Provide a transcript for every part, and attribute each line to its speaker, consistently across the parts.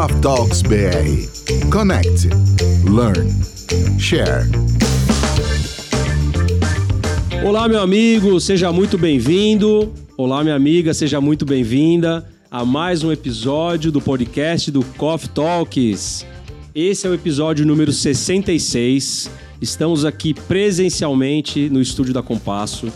Speaker 1: Coffee Talks BR. Connect, learn, share.
Speaker 2: Olá, meu amigo, seja muito bem-vindo. Olá, minha amiga, seja muito bem-vinda a mais um episódio do podcast do Coffee Talks. Esse é o episódio número 66. Estamos aqui presencialmente no estúdio da Compasso.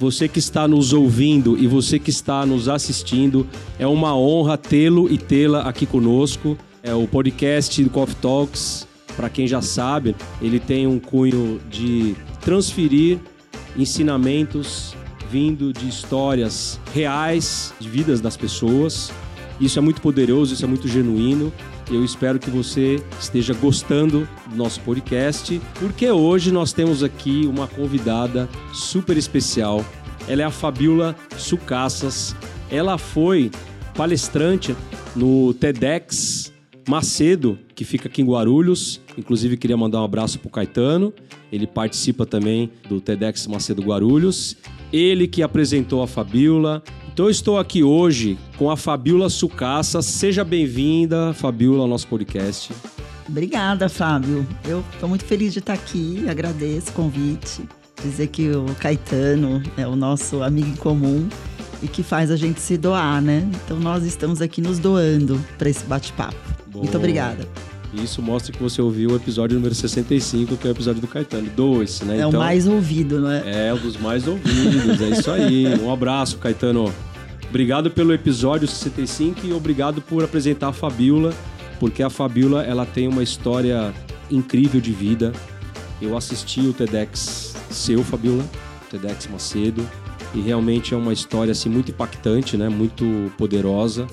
Speaker 2: Você que está nos ouvindo e você que está nos assistindo, é uma honra tê-lo e tê-la aqui conosco. É o podcast do Coffee Talks. Para quem já sabe, ele tem um cunho de transferir ensinamentos vindo de histórias reais, de vidas das pessoas. Isso é muito poderoso, isso é muito genuíno. Eu espero que você esteja gostando do nosso podcast, porque hoje nós temos aqui uma convidada super especial. Ela é a Fabiola Sucassas. Ela foi palestrante no TEDx Macedo, que fica aqui em Guarulhos. Inclusive, queria mandar um abraço para o Caetano. Ele participa também do TEDx Macedo Guarulhos. Ele que apresentou a Fabiola. Então, eu estou aqui hoje com a Fabiola Sucaça. Seja bem-vinda, Fabiola, ao nosso podcast.
Speaker 3: Obrigada, Fábio. Eu estou muito feliz de estar aqui. Agradeço o convite. Dizer que o Caetano é o nosso amigo em comum e que faz a gente se doar, né? Então nós estamos aqui nos doando para esse bate-papo. Muito obrigada.
Speaker 2: Isso mostra que você ouviu o episódio número 65, que é o episódio do Caetano. Dois, né?
Speaker 3: É então, o mais ouvido, não é?
Speaker 2: É, um dos mais ouvidos, é isso aí. Um abraço, Caetano. Obrigado pelo episódio 65 e obrigado por apresentar a Fabiola, porque a Fabiola ela tem uma história incrível de vida. Eu assisti o TEDx seu, Fabiola, TEDx Macedo, e realmente é uma história assim muito impactante, né? Muito poderosa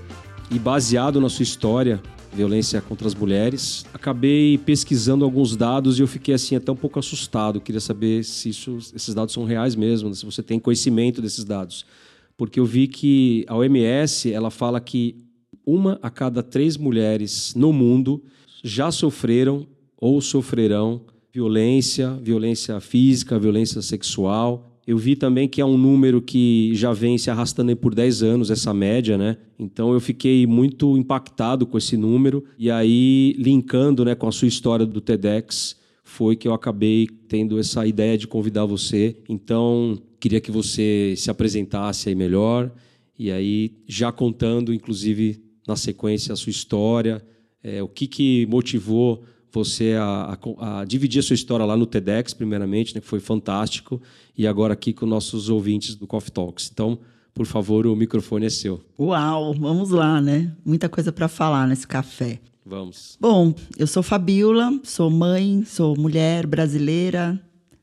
Speaker 2: e baseado na sua história, violência contra as mulheres. Acabei pesquisando alguns dados e eu fiquei assim até um pouco assustado. Queria saber se isso, esses dados são reais mesmo, se você tem conhecimento desses dados, porque eu vi que a OMS ela fala que uma a cada três mulheres no mundo já sofreram ou sofrerão violência, violência física, violência sexual eu vi também que é um número que já vem se arrastando por 10 anos, essa média, né? Então eu fiquei muito impactado com esse número. E aí, linkando né, com a sua história do TEDx, foi que eu acabei tendo essa ideia de convidar você. Então, queria que você se apresentasse aí melhor. E aí, já contando, inclusive, na sequência, a sua história, é, o que, que motivou você a, a, a, dividir a sua história lá no TEDx, primeiramente, né, que foi fantástico, e agora aqui com nossos ouvintes do Coffee Talks. Então, por favor, o microfone é seu.
Speaker 3: Uau, vamos lá, né? Muita coisa para falar nesse café.
Speaker 2: Vamos.
Speaker 3: Bom, eu sou Fabiola, sou mãe, sou mulher brasileira,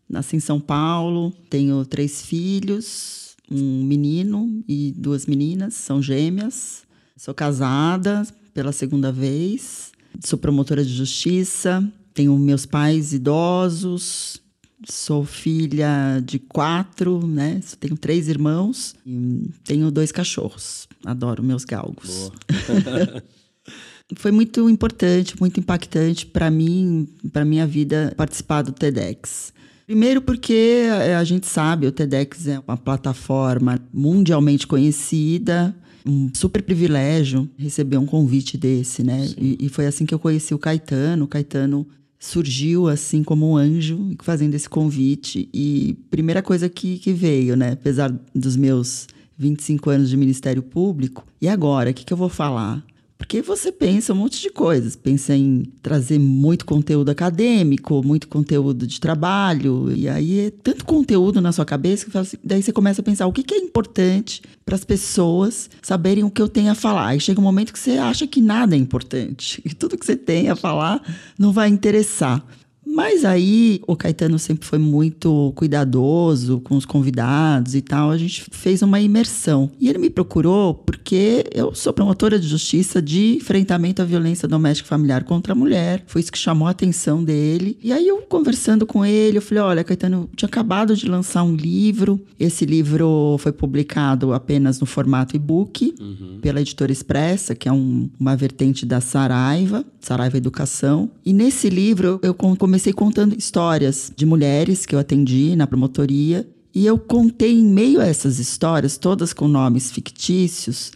Speaker 3: nasci em São Paulo, tenho três filhos, um menino e duas meninas, são gêmeas. Sou casada pela segunda vez Sou promotora de justiça, tenho meus pais idosos, sou filha de quatro, né? Tenho três irmãos e tenho dois cachorros. Adoro meus galgos. Foi muito importante, muito impactante para mim, para minha vida participar do TEDx. Primeiro porque a gente sabe, o TEDx é uma plataforma mundialmente conhecida, um super privilégio receber um convite desse, né? E, e, foi assim que eu conheci o Caetano. O Caetano surgiu assim como um anjo fazendo esse convite. E primeira coisa que, que veio, né? Apesar dos meus 25 anos de Ministério Público, e agora? O que, que eu vou falar? Porque você pensa um monte de coisas. Pensa em trazer muito conteúdo acadêmico, muito conteúdo de trabalho. E aí é tanto conteúdo na sua cabeça que assim, daí você começa a pensar o que, que é importante para as pessoas saberem o que eu tenho a falar. Aí chega um momento que você acha que nada é importante. E tudo que você tem a falar não vai interessar. Mas aí o Caetano sempre foi muito cuidadoso com os convidados e tal. A gente fez uma imersão. E ele me procurou porque eu sou promotora de justiça de enfrentamento à violência doméstica e familiar contra a mulher. Foi isso que chamou a atenção dele. E aí eu conversando com ele, eu falei: olha, Caetano, eu tinha acabado de lançar um livro. Esse livro foi publicado apenas no formato e-book uhum. pela editora Expressa, que é um, uma vertente da Saraiva, Saraiva Educação. E nesse livro eu comecei comecei contando histórias de mulheres que eu atendi na promotoria. E eu contei em meio a essas histórias, todas com nomes fictícios,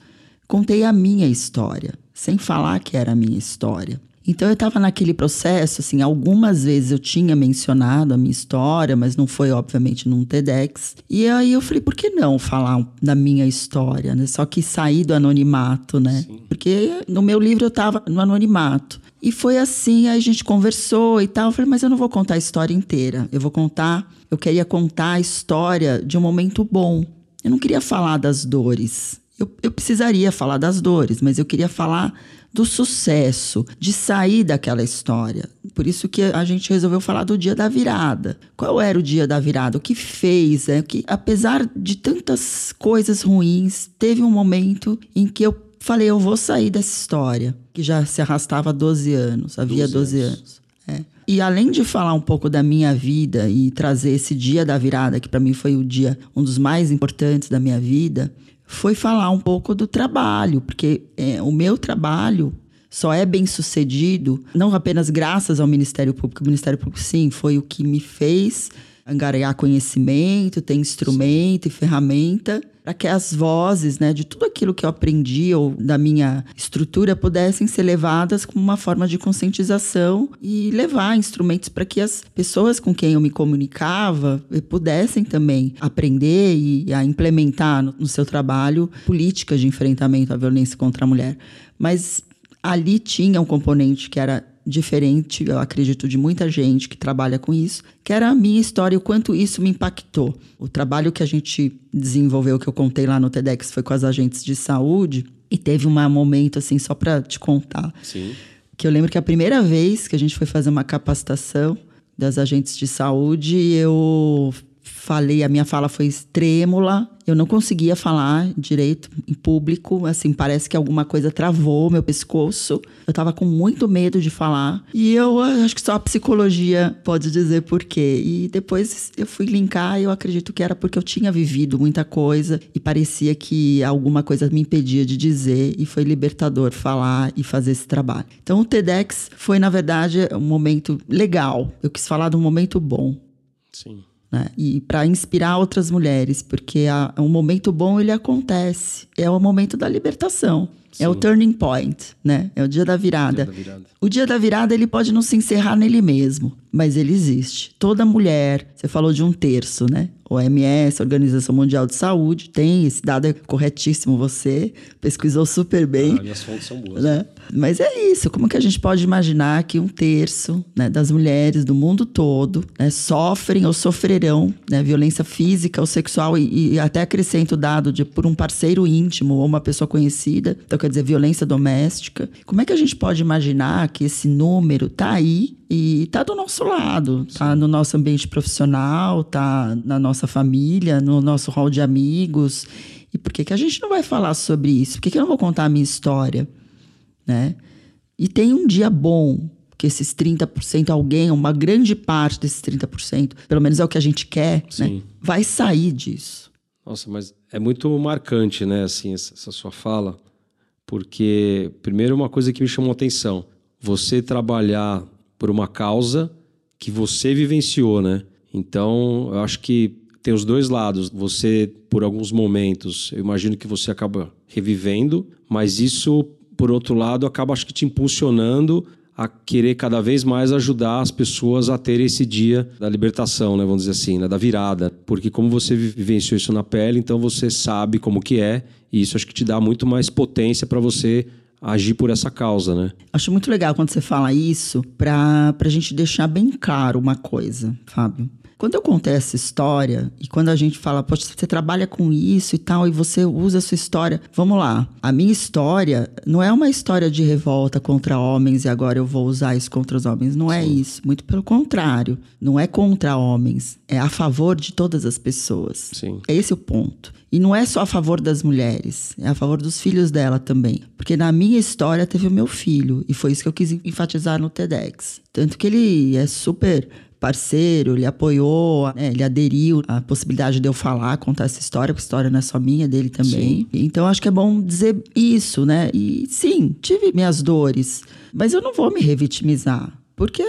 Speaker 3: contei a minha história. sem falar que era a minha história. Então eu estava naquele processo, assim, algumas vezes eu tinha mencionado a minha história, mas não foi obviamente num TEDx. E aí eu falei, por que não falar da minha história, né? Só que sair do anonimato, né? Sim. Porque no meu livro eu estava no anonimato. E foi assim, aí a gente conversou e tal. Eu falei, mas eu não vou contar a história inteira. Eu vou contar, eu queria contar a história de um momento bom. Eu não queria falar das dores. Eu, eu precisaria falar das dores, mas eu queria falar do sucesso, de sair daquela história. Por isso que a gente resolveu falar do dia da virada. Qual era o dia da virada? O que fez? É que apesar de tantas coisas ruins, teve um momento em que eu falei, eu vou sair dessa história, que já se arrastava há 12 anos, havia 12, 12 anos. anos. É. E além de falar um pouco da minha vida e trazer esse dia da virada, que para mim foi o dia um dos mais importantes da minha vida, foi falar um pouco do trabalho, porque é, o meu trabalho só é bem sucedido não apenas graças ao Ministério Público. O Ministério Público, sim, foi o que me fez angariar conhecimento, ter instrumento e ferramenta para que as vozes, né, de tudo aquilo que eu aprendi ou da minha estrutura pudessem ser levadas como uma forma de conscientização e levar instrumentos para que as pessoas com quem eu me comunicava eh, pudessem também aprender e a implementar no, no seu trabalho políticas de enfrentamento à violência contra a mulher. Mas ali tinha um componente que era diferente, eu acredito, de muita gente que trabalha com isso, que era a minha história e o quanto isso me impactou. O trabalho que a gente desenvolveu, que eu contei lá no TEDx, foi com as agentes de saúde, e teve um momento, assim, só para te contar.
Speaker 2: Sim.
Speaker 3: Que eu lembro que a primeira vez que a gente foi fazer uma capacitação das agentes de saúde, eu falei, a minha fala foi trêmula, eu não conseguia falar direito em público, assim, parece que alguma coisa travou meu pescoço. Eu tava com muito medo de falar. E eu acho que só a psicologia pode dizer por quê. E depois eu fui linkar e eu acredito que era porque eu tinha vivido muita coisa e parecia que alguma coisa me impedia de dizer e foi libertador falar e fazer esse trabalho. Então o TEDx foi, na verdade, um momento legal. Eu quis falar de um momento bom.
Speaker 2: Sim
Speaker 3: né? E para inspirar outras mulheres, porque a, um momento bom ele acontece, é o momento da libertação. Sim. É o turning point, né? É o dia da virada.
Speaker 2: Dia da virada.
Speaker 3: O dia da virada ele pode não se encerrar nele mesmo, mas ele existe. Toda mulher, você falou de um terço, né? OMS, Organização Mundial de Saúde, tem esse dado é corretíssimo. Você pesquisou super bem.
Speaker 2: Ah, minhas fontes são boas.
Speaker 3: Né? Mas é isso. Como que a gente pode imaginar que um terço né, das mulheres do mundo todo né, sofrem ou sofrerão né, violência física ou sexual e, e até acrescento o dado de por um parceiro íntimo ou uma pessoa conhecida. Então, quer dizer, violência doméstica. Como é que a gente pode imaginar que esse número tá aí e tá do nosso lado, tá no nosso ambiente profissional, tá na nossa família, no nosso hall de amigos. E por que, que a gente não vai falar sobre isso? Por que, que eu não vou contar a minha história? Né? E tem um dia bom, que esses 30%, alguém, uma grande parte desses 30%, pelo menos é o que a gente quer, né? vai sair disso.
Speaker 2: Nossa, mas é muito marcante, né, assim, essa sua fala, porque, primeiro, uma coisa que me chamou atenção, você trabalhar por uma causa que você vivenciou, né? Então, eu acho que tem os dois lados. Você, por alguns momentos, eu imagino que você acaba revivendo, mas isso, por outro lado, acaba acho que te impulsionando a querer cada vez mais ajudar as pessoas a ter esse dia da libertação, né, vamos dizer assim, né, da virada, porque como você vivenciou isso na pele, então você sabe como que é, e isso acho que te dá muito mais potência para você agir por essa causa, né?
Speaker 3: Acho muito legal quando você fala isso, para a gente deixar bem claro uma coisa, Fábio. Quando eu contei essa história e quando a gente fala, poxa, você trabalha com isso e tal, e você usa a sua história. Vamos lá. A minha história não é uma história de revolta contra homens e agora eu vou usar isso contra os homens. Não é Sim. é isso. Muito pelo contrário. Não é contra homens. É a favor de todas as pessoas.
Speaker 2: Sim.
Speaker 3: É esse o ponto. E não é só a favor das mulheres, é a favor dos filhos dela também. Porque na minha história teve o meu filho, e foi isso que eu quis enfatizar no TEDx. Tanto que ele é super parceiro, ele apoiou, né, ele aderiu à possibilidade de eu falar, contar essa história, porque a história não é só minha, dele também. Sim. Então acho que é bom dizer isso, né? E sim, tive minhas dores, mas eu não vou me revitimizar, porque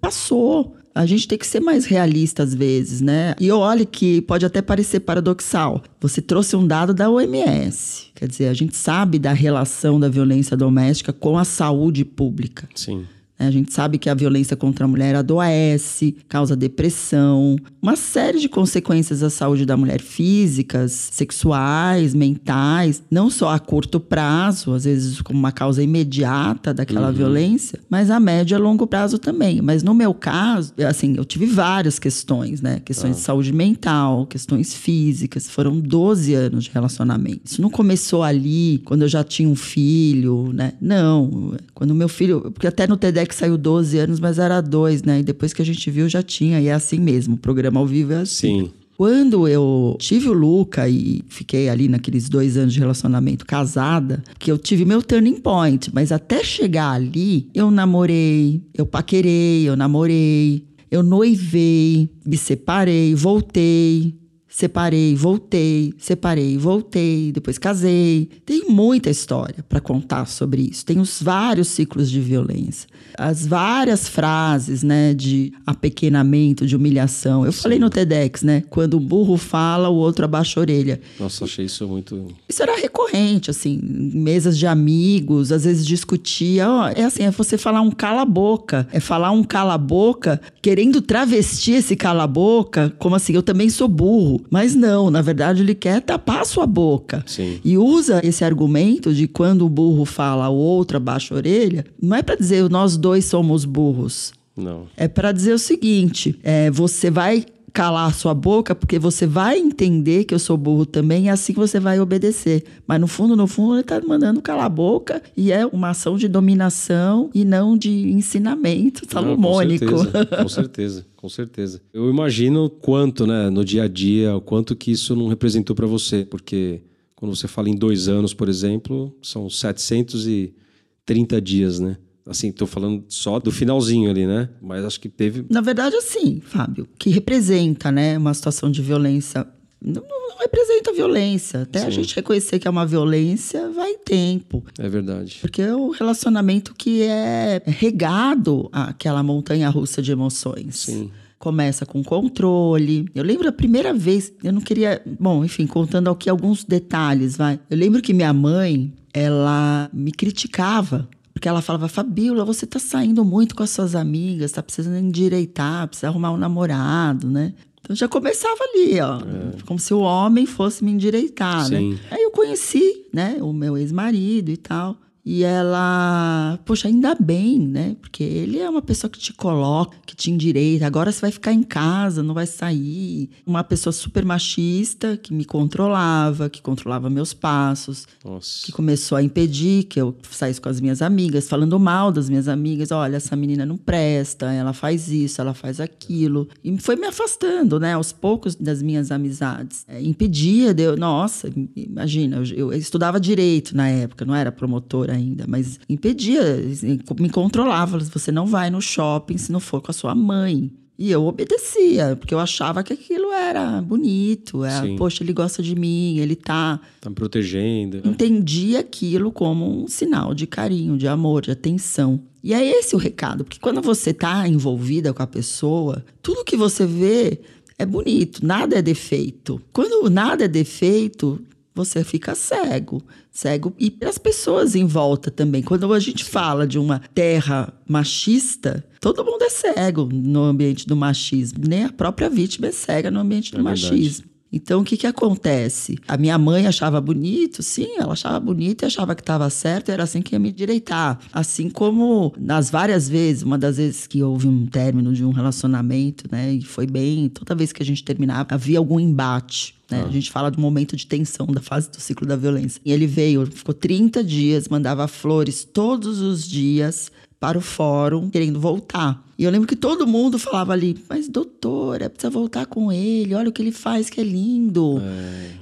Speaker 3: passou. a gente tem que ser mais realista às vezes, né? E olhe que pode até parecer paradoxal. Você trouxe um dado da OMS. Quer dizer, a gente sabe da relação da violência doméstica com a saúde pública.
Speaker 2: Sim.
Speaker 3: A gente sabe que a violência contra a mulher adoece, causa depressão, uma série de consequências à saúde da mulher físicas, sexuais, mentais, não só a curto prazo, às vezes como uma causa imediata daquela
Speaker 2: Uhum.
Speaker 3: violência, mas a médio e a longo prazo também. Mas no meu caso, assim, eu tive várias questões, né? Questões de saúde mental, questões físicas. Foram 12 anos de relacionamento. Isso não começou ali, quando eu já tinha um filho, né? Não. Quando meu filho. Porque até no TEDx saiu 12 anos, mas era dois, né? E depois que a gente viu, já tinha. E é assim mesmo. O programa ao vivo é assim.
Speaker 2: Sim.
Speaker 3: Quando eu tive o Luca e fiquei ali naqueles dois anos de relacionamento casada, que eu tive meu turning point, mas até chegar ali, eu namorei, eu paquerei, eu namorei, eu noivei, me separei, voltei, separei, voltei, separei, voltei, depois casei. Tem muita história para contar sobre isso. Tem os vários ciclos de violência, as várias frases, né, de apequenamento, de humilhação. Eu falei no TEDx, né, quando um burro fala, o outro abaixa a orelha.
Speaker 2: Nossa, achei isso muito.
Speaker 3: Isso era recorrente, assim, em mesas de amigos, às vezes discutia. Ó, é assim, é você falar um cala-boca. É falar um cala-boca querendo travestir esse cala-boca, como assim, eu também sou burro. Mas não, na verdade ele quer tapar a sua boca.
Speaker 2: Sim.
Speaker 3: E usa esse argumento de quando o burro fala, o outro abaixa a orelha, não é para dizer nós dois somos burros.
Speaker 2: Não.
Speaker 3: É para dizer o seguinte: é, você vai calar a sua boca porque você vai entender que eu sou burro também e assim você vai obedecer. Mas no fundo, no fundo, ele tá mandando calar a boca e é uma ação de dominação e não de ensinamento
Speaker 2: Não,
Speaker 3: salomônico.
Speaker 2: com certeza, com certeza, com certeza. Eu imagino quanto, né, no dia a dia, o quanto que isso não representou para você, porque quando você fala em dois anos, por exemplo, são 730 dias, né? Assim, tô falando só do finalzinho ali, né? Mas acho que teve.
Speaker 3: Na verdade, assim, Fábio, que representa, né, uma situação de violência. Não, não- representa violência. Até a
Speaker 2: Sim.
Speaker 3: gente reconhecer que é uma violência, vai tempo.
Speaker 2: É verdade.
Speaker 3: Porque é o relacionamento que é regado àquela montanha russa de emoções.
Speaker 2: Sim.
Speaker 3: Começa com controle. Eu lembro a primeira vez, eu não queria. Bom, enfim, contando aqui alguns detalhes, vai. Eu lembro que minha mãe, ela me criticava. Porque ela falava, Fabíola, você tá saindo muito com as suas amigas, tá precisando endireitar, precisa arrumar um namorado, né? Então já começava ali, ó. Como se o homem fosse me endireitar, né?
Speaker 2: Sim.
Speaker 3: Aí eu conheci, né, o meu ex-marido e tal. E ela, poxa, ainda bem, né? Porque ele é uma pessoa que te coloca, que te endireita. Agora você vai ficar em casa, não vai sair. Uma pessoa super machista que me controlava, que controlava meus passos,
Speaker 2: Nossa.
Speaker 3: que começou a impedir que eu saísse com as minhas amigas, falando mal das minhas amigas. Olha, essa menina não presta, ela faz isso, ela faz aquilo. E foi me afastando, né, aos poucos das minhas amizades. É, impedia de eu. Nossa, imagina, eu, eu estudava direito na época, não era promotora ainda, mas impedia, assim, me controlava. Você não vai no shopping se não for com a sua mãe. E eu obedecia, porque eu achava que aquilo era bonito. Era,
Speaker 2: Sim.
Speaker 3: Poxa, ele gosta de mim, ele tá
Speaker 2: Tá me protegendo.
Speaker 3: entendi aquilo como um sinal de carinho, de amor, de atenção. E é esse o recado, porque quando você tá envolvida com a pessoa, tudo que você vê é bonito, nada é defeito. Quando nada é defeito, você fica cego. Cego e as pessoas em volta também. Quando a gente fala de uma terra machista, todo mundo é cego no ambiente do machismo. Nem a própria vítima é cega no ambiente do
Speaker 2: É
Speaker 3: machismo. Então, o que que acontece? A minha mãe achava bonito, sim, ela achava bonito e achava que estava certo, era assim que ia me direitar. Assim como nas várias vezes, uma das vezes que houve um término de um relacionamento, né, e foi bem, toda vez que a gente terminava, havia algum embate. Né? A gente fala do momento de tensão da fase do ciclo da violência. E ele veio, ficou 30 dias, mandava flores todos os dias para o fórum, querendo voltar. E eu lembro que todo mundo falava ali, mas doutora, precisa voltar com ele, olha o que ele faz, que é lindo.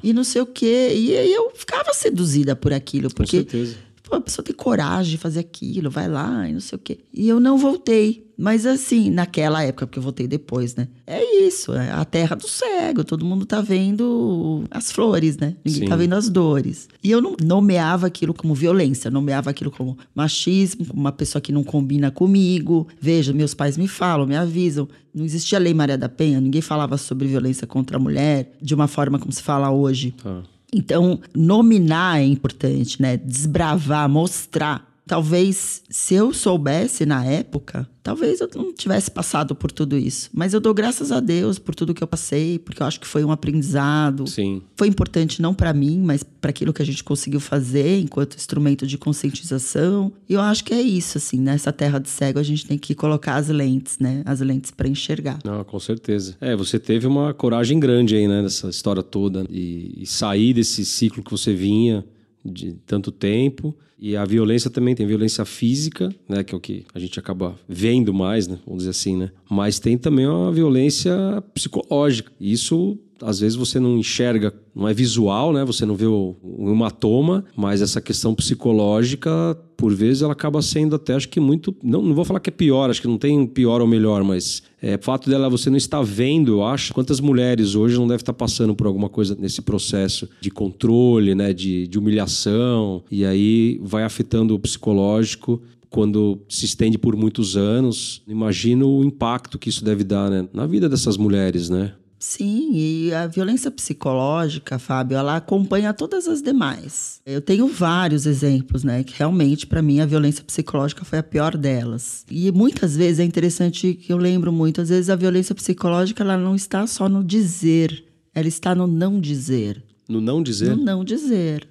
Speaker 3: E não sei o quê. E aí eu ficava seduzida por aquilo, porque
Speaker 2: certeza.
Speaker 3: a pessoa tem coragem de fazer aquilo, vai lá e não sei o quê. E eu não voltei. Mas assim, naquela época, porque eu voltei depois, né? É isso, é a terra do cego. Todo mundo tá vendo as flores, né? Ninguém
Speaker 2: Sim.
Speaker 3: tá vendo as dores. E eu não nomeava aquilo como violência, nomeava aquilo como machismo, como uma pessoa que não combina comigo. Veja, meus pais me falam, me avisam. Não existia lei Maria da Penha, ninguém falava sobre violência contra a mulher de uma forma como se fala hoje.
Speaker 2: Tá.
Speaker 3: Então, nominar é importante, né? Desbravar, mostrar. Talvez, se eu soubesse na época, talvez eu não tivesse passado por tudo isso. Mas eu dou graças a Deus por tudo que eu passei, porque eu acho que foi um aprendizado.
Speaker 2: Sim.
Speaker 3: Foi importante não para mim, mas para aquilo que a gente conseguiu fazer enquanto instrumento de conscientização. E eu acho que é isso, assim, nessa terra de cego a gente tem que colocar as lentes, né? As lentes para enxergar.
Speaker 2: Não, com certeza. É, você teve uma coragem grande aí, né, nessa história toda. E, e sair desse ciclo que você vinha de tanto tempo. E a violência também tem violência física, né, que é o que a gente acaba vendo mais, né, vamos dizer assim, né. Mas tem também uma violência psicológica. Isso às vezes você não enxerga, não é visual, né? Você não vê o, o hematoma, mas essa questão psicológica, por vezes, ela acaba sendo até, acho que muito. Não, não vou falar que é pior, acho que não tem pior ou melhor, mas é, fato dela você não estar vendo, eu acho. Quantas mulheres hoje não devem estar passando por alguma coisa nesse processo de controle, né? De, de humilhação, e aí vai afetando o psicológico quando se estende por muitos anos. Imagino o impacto que isso deve dar né? na vida dessas mulheres, né?
Speaker 3: Sim, e a violência psicológica, Fábio, ela acompanha todas as demais. Eu tenho vários exemplos, né, que realmente para mim a violência psicológica foi a pior delas. E muitas vezes é interessante que eu lembro muito, às vezes a violência psicológica ela não está só no dizer, ela está no não dizer.
Speaker 2: No não dizer.
Speaker 3: No não dizer.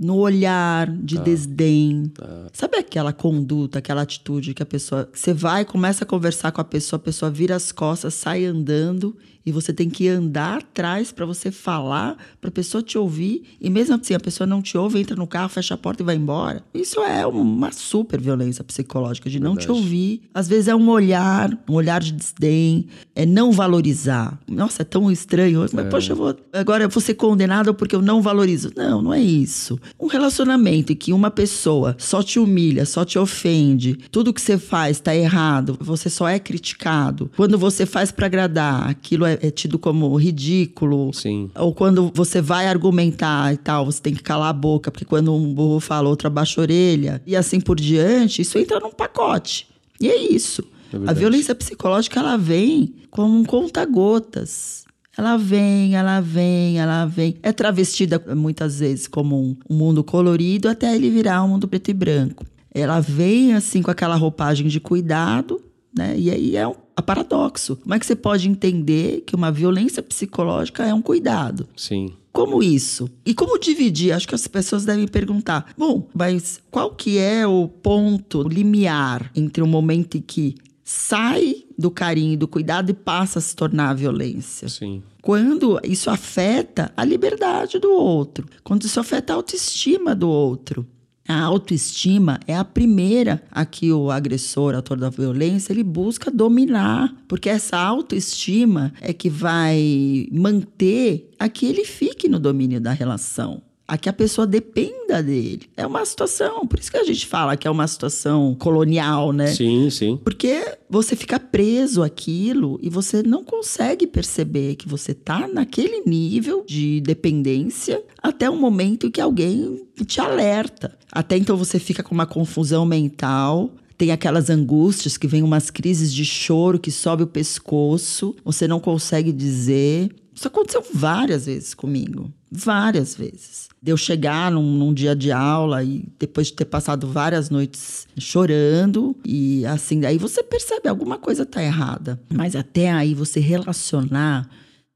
Speaker 3: No olhar de desdém. Sabe aquela conduta, aquela atitude que a pessoa. Você vai, começa a conversar com a pessoa, a pessoa vira as costas, sai andando e você tem que andar atrás para você falar, para a pessoa te ouvir. E mesmo assim, a pessoa não te ouve, entra no carro, fecha a porta e vai embora. Isso é uma super violência psicológica, de não te
Speaker 2: Verdade.
Speaker 3: ouvir. Às vezes é um olhar, um olhar de desdém, é não valorizar. Nossa, é tão estranho. Mas, poxa, eu vou, agora eu vou ser condenado porque eu não valorizo. Não, não é isso. Um relacionamento em que uma pessoa só te humilha, só te ofende, tudo que você faz tá errado, você só é criticado. Quando você faz para agradar, aquilo é, é tido como ridículo.
Speaker 2: Sim.
Speaker 3: Ou quando você vai argumentar e tal, você tem que calar a boca, porque quando um burro fala, outro abaixa a orelha, e assim por diante, isso entra num pacote. E é isso.
Speaker 2: É
Speaker 3: a violência psicológica, ela vem como um conta-gotas. Ela vem, ela vem, ela vem. É travestida muitas vezes como um, um mundo colorido até ele virar um mundo preto e branco. Ela vem assim com aquela roupagem de cuidado, né? E aí é um a paradoxo. Como é que você pode entender que uma violência psicológica é um cuidado?
Speaker 2: Sim.
Speaker 3: Como isso? E como dividir? Acho que as pessoas devem perguntar. Bom, mas qual que é o ponto o limiar entre o momento em que sai do carinho e do cuidado e passa a se tornar a violência?
Speaker 2: Sim.
Speaker 3: Quando isso afeta a liberdade do outro, quando isso afeta a autoestima do outro. A autoestima é a primeira a que o agressor, autor da violência, ele busca dominar, porque essa autoestima é que vai manter a que ele fique no domínio da relação, a que a pessoa dependa dele. É uma situação, por isso que a gente fala que é uma situação colonial, né?
Speaker 2: Sim, sim.
Speaker 3: Porque você fica preso àquilo e você não consegue perceber que você tá naquele nível de dependência até o momento que alguém te alerta. Até então você fica com uma confusão mental. Tem aquelas angústias que vem umas crises de choro que sobe o pescoço, você não consegue dizer. Isso aconteceu várias vezes comigo. Várias vezes. De eu chegar num, num dia de aula e depois de ter passado várias noites chorando, e assim, aí você percebe alguma coisa tá errada. Mas até aí você relacionar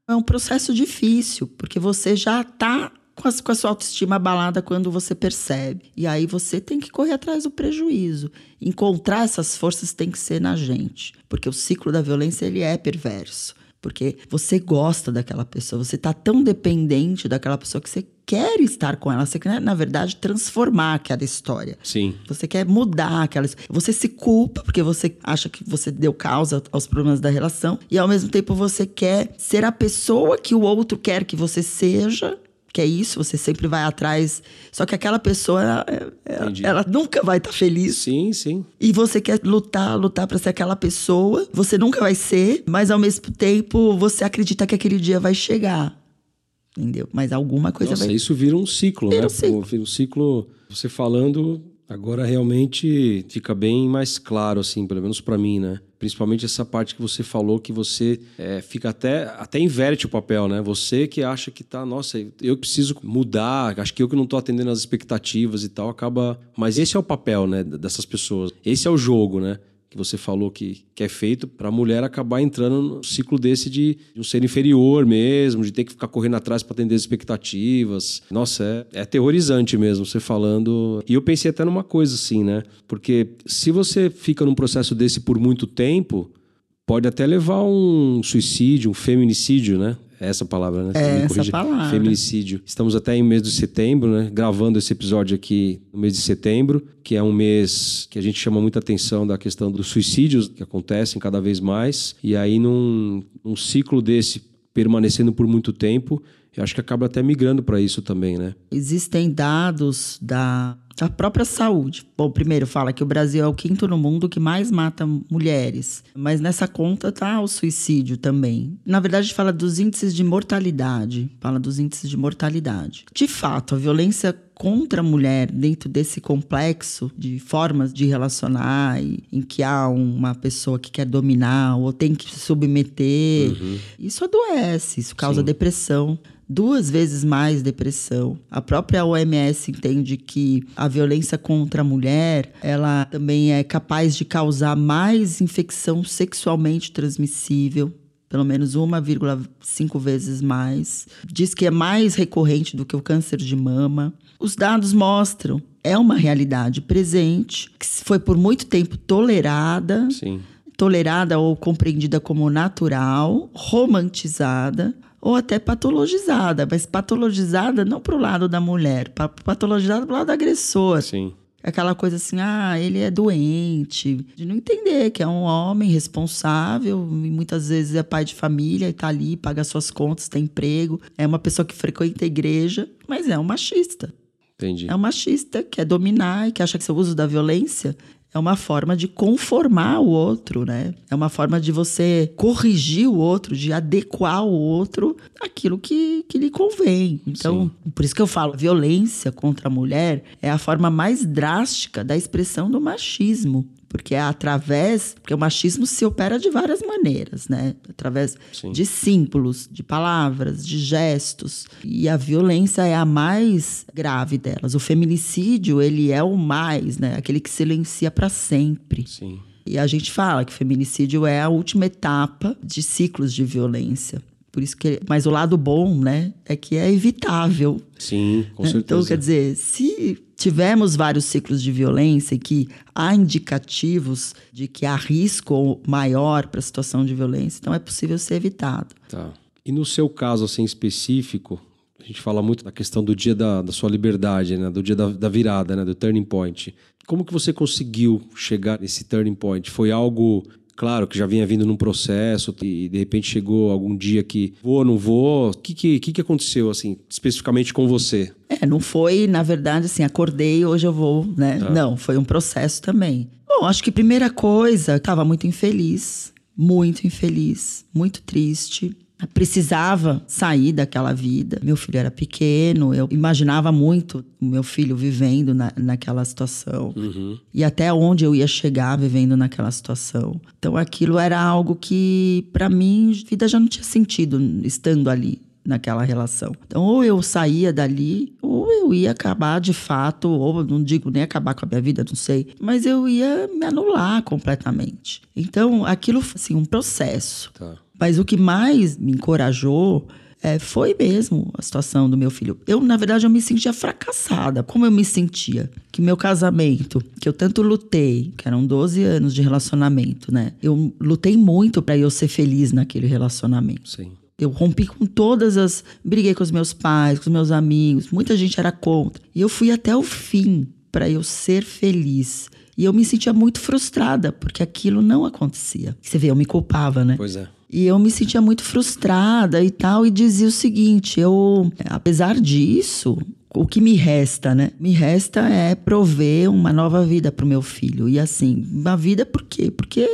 Speaker 3: é um processo difícil, porque você já tá com a, com a sua autoestima abalada quando você percebe. E aí você tem que correr atrás do prejuízo. Encontrar essas forças tem que ser na gente, porque o ciclo da violência ele é perverso. Porque você gosta daquela pessoa, você tá tão dependente daquela pessoa que você quer estar com ela, você quer, na verdade, transformar aquela história.
Speaker 2: Sim.
Speaker 3: Você quer mudar aquela. Você se culpa porque você acha que você deu causa aos problemas da relação. E ao mesmo tempo você quer ser a pessoa que o outro quer que você seja. Que é isso, você sempre vai atrás. Só que aquela pessoa, ela, ela, ela nunca vai estar tá feliz.
Speaker 2: Sim, sim.
Speaker 3: E você quer lutar, lutar para ser aquela pessoa. Você nunca vai ser, mas ao mesmo tempo você acredita que aquele dia vai chegar. Entendeu? Mas alguma coisa
Speaker 2: Nossa,
Speaker 3: vai.
Speaker 2: Isso vira um ciclo,
Speaker 3: vira
Speaker 2: né?
Speaker 3: Um ciclo.
Speaker 2: Vira um ciclo. Você falando, agora realmente fica bem mais claro, assim, pelo menos para mim, né? Principalmente essa parte que você falou que você é, fica até, até inverte o papel, né? Você que acha que tá, nossa, eu preciso mudar, acho que eu que não tô atendendo as expectativas e tal, acaba. Mas esse é o papel, né, dessas pessoas. Esse é o jogo, né? Que você falou que, que é feito para a mulher acabar entrando no ciclo desse de, de, um ser inferior mesmo, de ter que ficar correndo atrás para atender as expectativas. Nossa, é, é aterrorizante mesmo você falando. E eu pensei até numa coisa assim, né? Porque se você fica num processo desse por muito tempo, pode até levar um suicídio, um feminicídio, né? É essa palavra, né?
Speaker 3: É essa palavra.
Speaker 2: Feminicídio. Estamos até em mês de setembro, né? Gravando esse episódio aqui no mês de setembro, que é um mês que a gente chama muita atenção da questão dos suicídios que acontecem cada vez mais. E aí, num, num ciclo desse permanecendo por muito tempo, eu acho que acaba até migrando para isso também, né?
Speaker 3: Existem dados da a própria saúde. Bom, primeiro fala que o Brasil é o quinto no mundo que mais mata mulheres, mas nessa conta tá o suicídio também. Na verdade, fala dos índices de mortalidade, fala dos índices de mortalidade. De fato, a violência contra a mulher dentro desse complexo de formas de relacionar em que há uma pessoa que quer dominar ou tem que se submeter, uhum. isso adoece, isso causa Sim. depressão duas vezes mais depressão. A própria OMS entende que a violência contra a mulher, ela também é capaz de causar mais infecção sexualmente transmissível, pelo menos 1,5 vezes mais. Diz que é mais recorrente do que o câncer de mama. Os dados mostram, é uma realidade presente, que foi por muito tempo tolerada.
Speaker 2: Sim.
Speaker 3: Tolerada ou compreendida como natural, romantizada, ou até patologizada, mas patologizada não para o lado da mulher, patologizada para o lado do agressor.
Speaker 2: Sim.
Speaker 3: Aquela coisa assim, ah, ele é doente, de não entender que é um homem responsável, e muitas vezes é pai de família e tá ali, paga suas contas, tem emprego, é uma pessoa que frequenta a igreja, mas é um machista.
Speaker 2: Entendi.
Speaker 3: É um machista, quer dominar e que acha que seu uso da violência é uma forma de conformar o outro, né? É uma forma de você corrigir o outro, de adequar o outro àquilo que, que lhe convém. Então, Sim. por isso que eu falo, violência contra a mulher é a forma mais drástica da expressão do machismo porque é através, porque o machismo se opera de várias maneiras, né? Através Sim. de símbolos, de palavras, de gestos. E a violência é a mais grave delas. O feminicídio, ele é o mais, né? Aquele que silencia para sempre.
Speaker 2: Sim.
Speaker 3: E a gente fala que o feminicídio é a última etapa de ciclos de violência. Por isso que, mas o lado bom, né, é que é evitável.
Speaker 2: Sim, com
Speaker 3: certeza. Então, quer dizer, se tivemos vários ciclos de violência e que há indicativos de que há risco maior para a situação de violência, então é possível ser evitado.
Speaker 2: Tá. E no seu caso, assim, específico, a gente fala muito da questão do dia da, da sua liberdade, né? Do dia da, da virada, né? Do turning point. Como que você conseguiu chegar nesse turning point? Foi algo claro, que já vinha vindo num processo e de repente chegou algum dia que vou, não vou. O que, que, que aconteceu, assim, especificamente com você?
Speaker 3: É, não foi, na verdade, assim, acordei, hoje eu vou, né? Tá. Não, foi um processo também. Bom, acho que primeira coisa, estava muito infeliz, muito infeliz, muito triste precisava sair daquela vida. Meu filho era pequeno, eu imaginava muito o meu filho vivendo na, naquela situação
Speaker 2: uhum.
Speaker 3: e até onde eu ia chegar vivendo naquela situação. Então aquilo era algo que, para mim, a vida já não tinha sentido estando ali naquela relação. Então, ou eu saía dali, ou eu ia acabar de fato, ou não digo nem acabar com a minha vida, não sei, mas eu ia me anular completamente. Então, aquilo foi assim, um processo.
Speaker 2: Tá.
Speaker 3: Mas o que mais me encorajou é, foi mesmo a situação do meu filho. Eu, na verdade, eu me sentia fracassada. Como eu me sentia? Que meu casamento, que eu tanto lutei, que eram 12 anos de relacionamento, né? Eu lutei muito para eu ser feliz naquele relacionamento.
Speaker 2: Sim.
Speaker 3: Eu rompi com todas as. Briguei com os meus pais, com os meus amigos, muita gente era contra. E eu fui até o fim para eu ser feliz. E eu me sentia muito frustrada, porque aquilo não acontecia. Você vê, eu me culpava, né?
Speaker 2: Pois é.
Speaker 3: E eu me sentia muito frustrada e tal, e dizia o seguinte: eu, apesar disso, o que me resta, né? Me resta é prover uma nova vida para o meu filho. E assim, uma vida por quê? Porque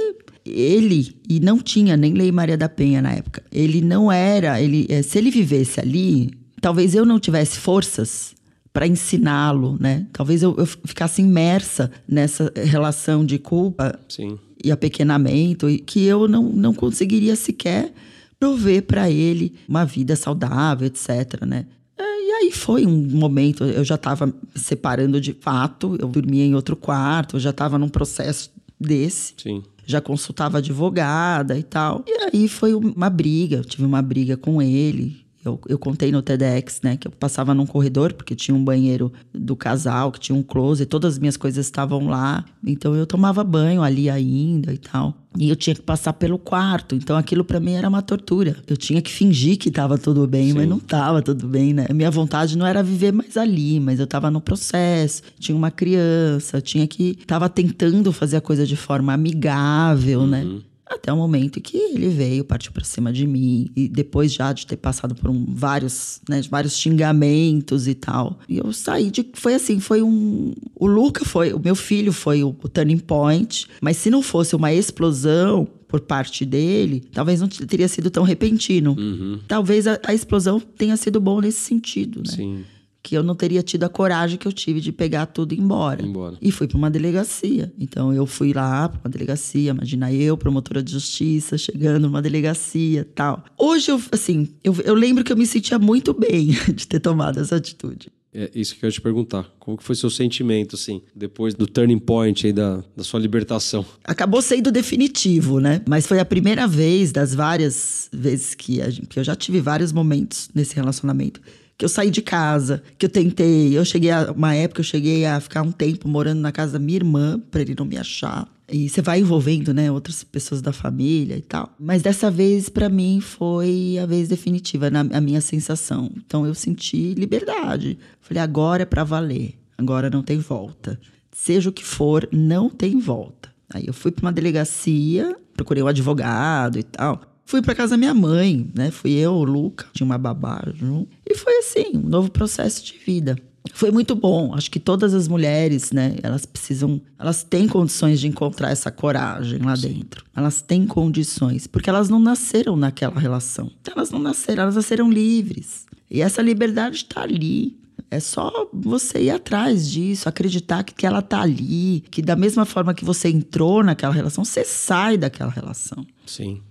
Speaker 3: ele, e não tinha nem Lei Maria da Penha na época, ele não era, ele, eh, se ele vivesse ali, talvez eu não tivesse forças para ensiná-lo, né? Talvez eu, eu, ficasse imersa nessa relação de culpa
Speaker 2: Sim.
Speaker 3: E apequenamento, que eu não, não conseguiria sequer prover para ele uma vida saudável, etc, né? É, e aí foi um momento, eu já estava separando de fato, eu dormia em outro quarto, eu já estava num processo desse.
Speaker 2: Sim
Speaker 3: já consultava advogada e tal. E aí foi uma briga, eu tive uma briga com ele. Eu, eu contei no TEDx, né, que eu passava num corredor, porque tinha um banheiro do casal, que tinha um closet, todas as minhas coisas estavam lá. Então eu tomava banho ali ainda e tal. E eu tinha que passar pelo quarto, então aquilo para mim era uma tortura. Eu tinha que fingir que estava tudo bem, Sim. mas não estava tudo bem, né? Minha vontade não era viver mais ali, mas eu estava no processo, tinha uma criança, tinha que tava tentando fazer a coisa de forma amigável, né? uhum. né? Até o momento que ele veio, partiu para cima de mim. E depois já de ter passado por um, vários, né, vários xingamentos e tal. E eu saí de. Foi assim, foi um. O Luca foi. O meu filho foi o, o turning point. Mas se não fosse uma explosão por parte dele, talvez não teria sido tão repentino.
Speaker 2: Uhum.
Speaker 3: Talvez a, a, explosão tenha sido bom nesse sentido, né?
Speaker 2: Sim
Speaker 3: que eu não teria tido a coragem que eu tive de pegar tudo e ir embora.
Speaker 2: embora.
Speaker 3: E fui para uma delegacia. Então eu fui lá para uma delegacia, imagina eu, promotora de justiça, chegando numa delegacia, tal. Hoje eu assim, eu, eu lembro que eu me sentia muito bem de ter tomado essa atitude.
Speaker 2: É isso que eu ia te perguntar. Como que foi seu sentimento, assim, depois do turning point aí da, da sua libertação?
Speaker 3: Acabou sendo definitivo, né? Mas foi a primeira vez das várias vezes que, a gente, que eu já tive vários momentos nesse relacionamento que eu saí de casa, que eu tentei. Eu cheguei a uma época, eu cheguei a ficar um tempo morando na casa da minha irmã, para ele não me achar. E você vai envolvendo, né, outras pessoas da família e tal. Mas dessa vez, para mim, foi a vez definitiva, na, a minha sensação. Então eu senti liberdade. Falei, agora é para valer. Agora não tem volta. Seja o que for, não tem volta. Aí eu fui para uma delegacia, procurei um advogado e tal. Fui para casa da minha mãe, né? Fui eu, o Luca, tinha uma babá junto. E foi assim, um novo processo de vida. Foi muito bom. Acho que todas as mulheres, né, elas precisam, elas têm condições de encontrar essa coragem lá dentro. Elas têm condições, porque elas não nasceram naquela relação. Elas não nasceram, elas nasceram livres. E essa liberdade está ali. É só você ir atrás disso, acreditar que, que ela tá ali, que da mesma forma que você entrou naquela relação, você sai daquela relação.
Speaker 2: Sim.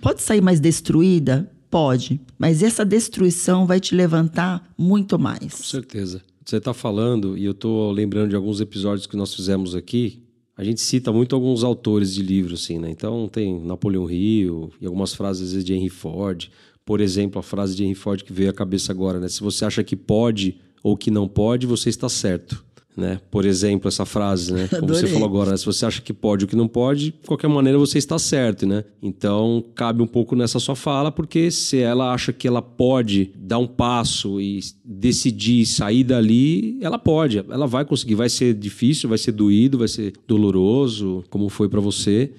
Speaker 3: Pode sair mais destruída? Pode. Mas essa destruição vai te levantar muito mais.
Speaker 2: Com certeza. Você está falando, e eu estou lembrando de alguns episódios que nós fizemos aqui. A gente cita muito alguns autores de livros, assim, né? Então tem Napoleão Hill e algumas frases de Henry Ford. Por exemplo, a frase de Henry Ford que veio à cabeça agora, né? Se você acha que pode ou que não pode, você está certo né? Por exemplo, essa frase, né? Como Adorei. você falou agora, né? se você acha que pode ou que não pode, de qualquer maneira você está certo, né? Então, cabe um pouco nessa sua fala, porque se ela acha que ela pode dar um passo e decidir sair dali, ela pode, ela vai conseguir, vai ser difícil, vai ser doído, vai ser doloroso, como foi para você,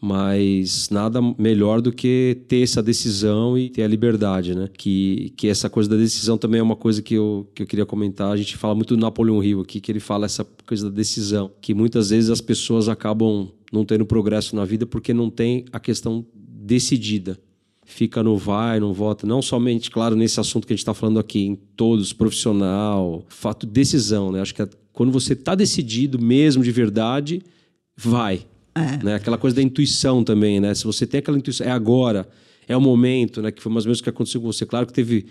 Speaker 2: mas nada melhor do que ter essa decisão e ter a liberdade, né? Que, que essa coisa da decisão também é uma coisa que eu, que eu queria comentar. A gente fala muito do Napoleão Hill aqui, que ele fala essa coisa da decisão, que muitas vezes as pessoas acabam não tendo progresso na vida porque não tem a questão decidida. Fica no vai, não vota. Não somente, claro, nesse assunto que a gente está falando aqui, em todos, profissional, fato de decisão, né? Acho que quando você está decidido mesmo de verdade, vai
Speaker 3: é.
Speaker 2: Né? Aquela coisa da intuição também, né? Se você tem aquela intuição, é agora, é o momento, né? Que foi mais ou menos o que aconteceu com você. Claro que teve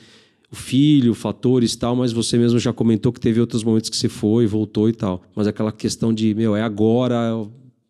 Speaker 2: o filho, fatores e tal, mas você mesmo já comentou que teve outros momentos que você foi, voltou e tal. Mas aquela questão de, meu, é agora,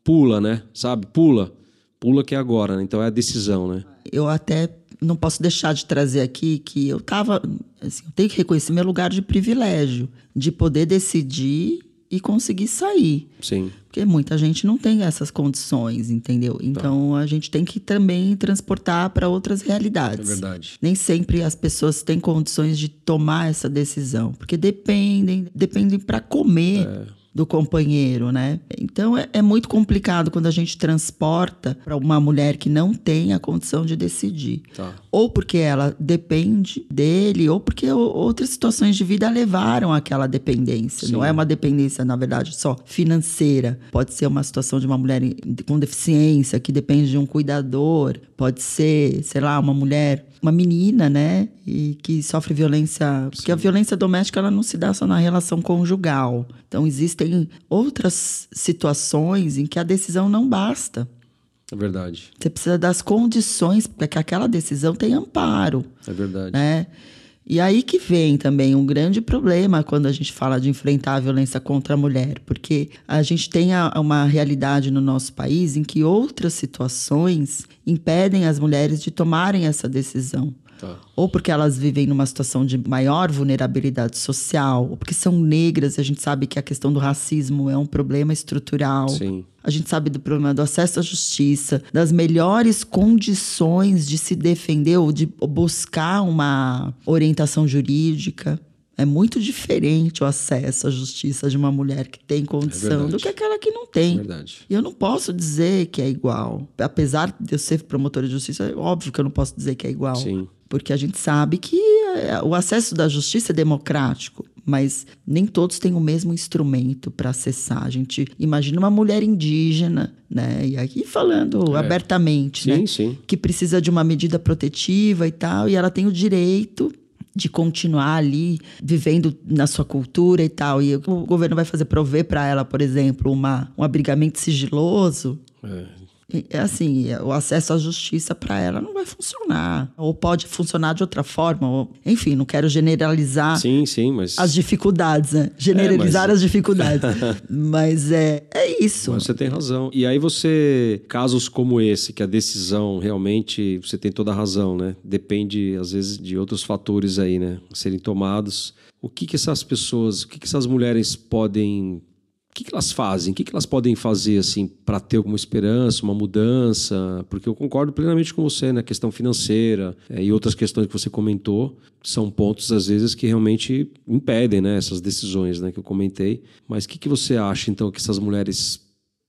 Speaker 2: pula, né? Sabe? Pula. Pula que é agora, né? Então é a decisão, né?
Speaker 3: Eu até não posso deixar de trazer aqui que eu tava, assim, eu tenho que reconhecer meu lugar de privilégio, de poder decidir e conseguir sair.
Speaker 2: Sim.
Speaker 3: Porque muita gente não tem essas condições, entendeu? Tá. Então tá. a gente tem que também transportar para outras realidades.
Speaker 2: É verdade.
Speaker 3: Nem sempre as pessoas têm condições de tomar essa decisão, porque dependem, dependem para comer. É do companheiro, né? Então é, é muito complicado quando a gente transporta para uma mulher que não tem a condição de decidir.
Speaker 2: Tá.
Speaker 3: Ou porque ela depende dele, ou porque outras situações de vida levaram àquela dependência.
Speaker 2: Sim.
Speaker 3: Não é uma dependência, na verdade, só financeira. Pode ser uma situação de uma mulher com deficiência que depende de um cuidador. Pode ser, sei lá, uma mulher uma menina, né, e que sofre violência, porque a violência doméstica ela não se dá só na relação conjugal. Então existem outras situações em que a decisão não basta.
Speaker 2: É verdade.
Speaker 3: Você precisa das condições para que aquela decisão tenha amparo.
Speaker 2: É verdade.
Speaker 3: Né? E aí que vem também um grande problema quando a gente fala de enfrentar a violência contra a mulher, porque a gente tem a, uma realidade no nosso país em que outras situações impedem as mulheres de tomarem essa decisão.
Speaker 2: Tá.
Speaker 3: Ou porque elas vivem numa situação de maior vulnerabilidade social, ou porque são negras, e a gente sabe que a questão do racismo é um problema estrutural.
Speaker 2: Sim.
Speaker 3: A gente sabe do problema do acesso à justiça, das melhores condições de se defender ou de buscar uma orientação jurídica. É muito diferente o acesso à justiça de uma mulher que tem condição
Speaker 2: verdade.
Speaker 3: do que aquela que não
Speaker 2: É
Speaker 3: tem.
Speaker 2: verdade.
Speaker 3: E eu não posso dizer que é igual. Apesar de eu ser promotora de justiça, é óbvio que eu não posso dizer que é igual.
Speaker 2: Sim.
Speaker 3: Porque a gente sabe que é, o acesso da justiça é democrático, mas nem todos têm o mesmo instrumento para acessar. A gente imagina uma mulher indígena, né? E aqui falando
Speaker 2: É.
Speaker 3: abertamente,
Speaker 2: Sim,
Speaker 3: né?
Speaker 2: sim.
Speaker 3: Que precisa de uma medida protetiva e tal, e ela tem o direito de continuar ali vivendo na sua cultura e tal. E o governo vai fazer prover para ela, por exemplo, uma, um abrigamento sigiloso.
Speaker 2: É.
Speaker 3: Assim, o acesso à justiça para ela não vai funcionar. Ou pode funcionar de outra forma. Ou, enfim, não quero generalizar
Speaker 2: Sim, sim, mas.
Speaker 3: as dificuldades, né? Generalizar
Speaker 2: É, mas-
Speaker 3: as dificuldades. mas é, é isso.
Speaker 2: Mas você tem razão. E aí você, casos como esse, que a decisão realmente, você tem toda a razão, né? Depende, às vezes, de outros fatores aí, né? Serem tomados. O que que essas pessoas, o que que essas mulheres podem... O que, que elas fazem? O que, que elas podem fazer assim para ter alguma esperança, uma mudança? Porque eu concordo plenamente com você na questão financeira eh, e outras questões que você comentou são pontos às vezes que realmente impedem, né, essas decisões, né, que eu comentei. Mas o que, que você acha então que essas mulheres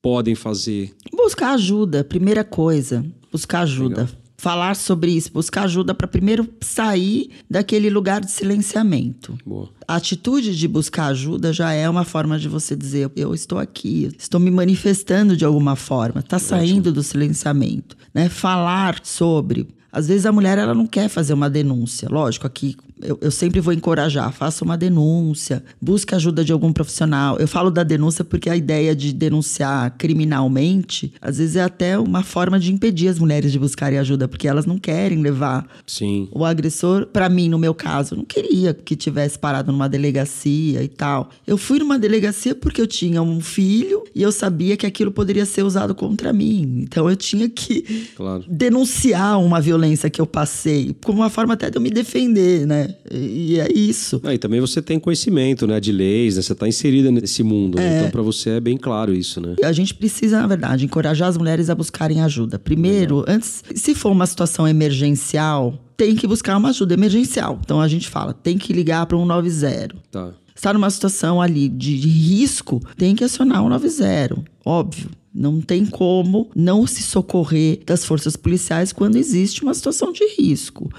Speaker 2: podem fazer?
Speaker 3: Buscar ajuda, primeira coisa. Buscar ajuda.
Speaker 2: Legal.
Speaker 3: Falar sobre isso, buscar ajuda para primeiro sair daquele lugar de silenciamento.
Speaker 2: Boa.
Speaker 3: A atitude de buscar ajuda já é uma forma de você dizer: eu estou aqui, estou me manifestando de alguma forma, está saindo do silenciamento. Né? Falar sobre. Às vezes a mulher ela não quer fazer uma denúncia. Lógico, aqui eu, eu sempre vou encorajar: faça uma denúncia, busque ajuda de algum profissional. Eu falo da denúncia porque a ideia de denunciar criminalmente, às vezes é até uma forma de impedir as mulheres de buscarem ajuda, porque elas não querem levar
Speaker 2: Sim.
Speaker 3: o agressor, pra mim, no meu caso, eu não queria que tivesse parado numa delegacia e tal. Eu fui numa delegacia porque eu tinha um filho e eu sabia que aquilo poderia ser usado contra mim. Então eu tinha que
Speaker 2: Claro.
Speaker 3: denunciar uma violência que eu passei, como uma forma até de eu me defender, né? E é isso.
Speaker 2: Ah, e também você tem conhecimento, né, de leis, né? Você está inserida nesse mundo, né? então para você é bem claro isso, né?
Speaker 3: A gente precisa, na verdade, encorajar as mulheres a buscarem ajuda. Primeiro, antes, se for uma situação emergencial, tem que buscar uma ajuda emergencial. Então a gente fala, tem que ligar para um 190.
Speaker 2: Tá.
Speaker 3: está numa situação ali de, de risco, tem que acionar o 90, óbvio. Não tem como não se socorrer das forças policiais quando existe uma situação de risco.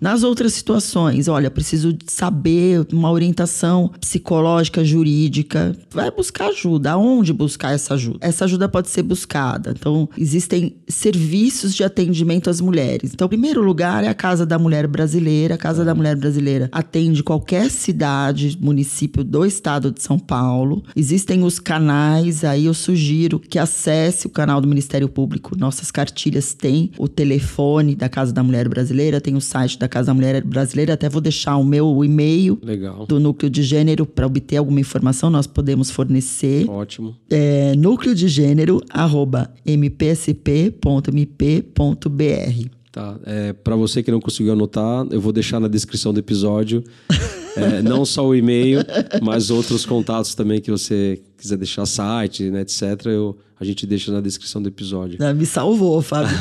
Speaker 3: Nas outras situações, olha, preciso saber uma orientação psicológica, jurídica. Vai buscar ajuda. Aonde buscar essa ajuda? Essa ajuda pode ser buscada. Então, existem serviços de atendimento às mulheres. Então, em primeiro lugar é a Casa da Mulher Brasileira. A Casa da Mulher Brasileira atende qualquer cidade, município do estado de São Paulo. Existem os canais, aí eu sugiro que acesse o canal do Ministério Público. Nossas cartilhas têm o telefone da Casa da Mulher Brasileira, tem o site da Casa da Mulher Brasileira. Até vou deixar o meu e-mail
Speaker 2: Legal.
Speaker 3: do núcleo de gênero para obter alguma informação, nós podemos fornecer.
Speaker 2: Ótimo.
Speaker 3: É, núcleo de gênero, arroba mpsp.mp.br.
Speaker 2: Tá. É, para você que não conseguiu anotar, eu vou deixar na descrição do episódio é, não só o e-mail, mas outros contatos também que você quiser deixar site, né, etc. Eu, a gente deixa na descrição do episódio.
Speaker 3: Ah, Me salvou, Fábio.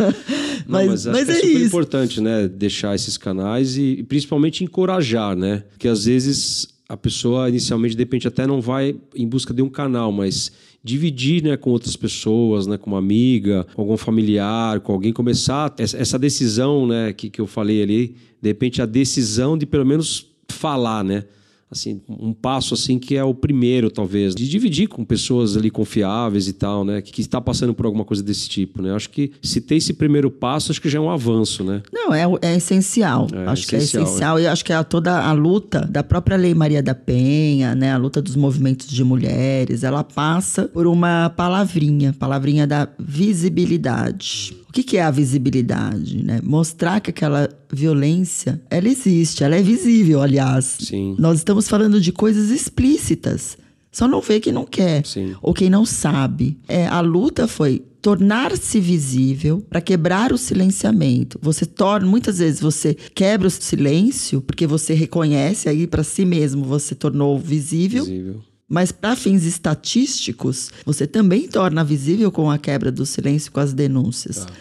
Speaker 2: Não,
Speaker 3: mas,
Speaker 2: mas, acho
Speaker 3: mas
Speaker 2: que é,
Speaker 3: é,
Speaker 2: super
Speaker 3: isso.
Speaker 2: importante, né? Deixar esses canais e, e principalmente encorajar, né? Porque às vezes a pessoa inicialmente, de repente, até não vai em busca de um canal, mas dividir né, com outras pessoas, né, com uma amiga, com algum familiar, com alguém, começar essa decisão né, que, que eu falei ali, de repente a decisão de pelo menos falar, né? Assim, um passo assim que é o primeiro, talvez, de dividir com pessoas ali confiáveis e tal, né? Que, que está passando por alguma coisa desse tipo, né? Acho que se tem esse primeiro passo, acho que já é um avanço, né?
Speaker 3: Não, é, é essencial. É, acho essencial, que é essencial. É. E acho que é toda a luta da própria Lei Maria da Penha, né? A luta dos movimentos de mulheres, ela passa por uma palavrinha, palavrinha da visibilidade. O que, que é a visibilidade? Né? Mostrar que aquela violência, ela existe, ela é visível, aliás.
Speaker 2: Sim.
Speaker 3: Nós estamos falando de coisas explícitas. Só não vê quem não quer.
Speaker 2: Sim.
Speaker 3: Ou quem não sabe. É, a luta foi tornar-se visível para quebrar o silenciamento. Você torna, muitas vezes você quebra o silêncio porque você reconhece aí para si mesmo, você tornou visível.
Speaker 2: visível.
Speaker 3: Mas para fins estatísticos, você também torna visível com a quebra do silêncio com as denúncias. Tá.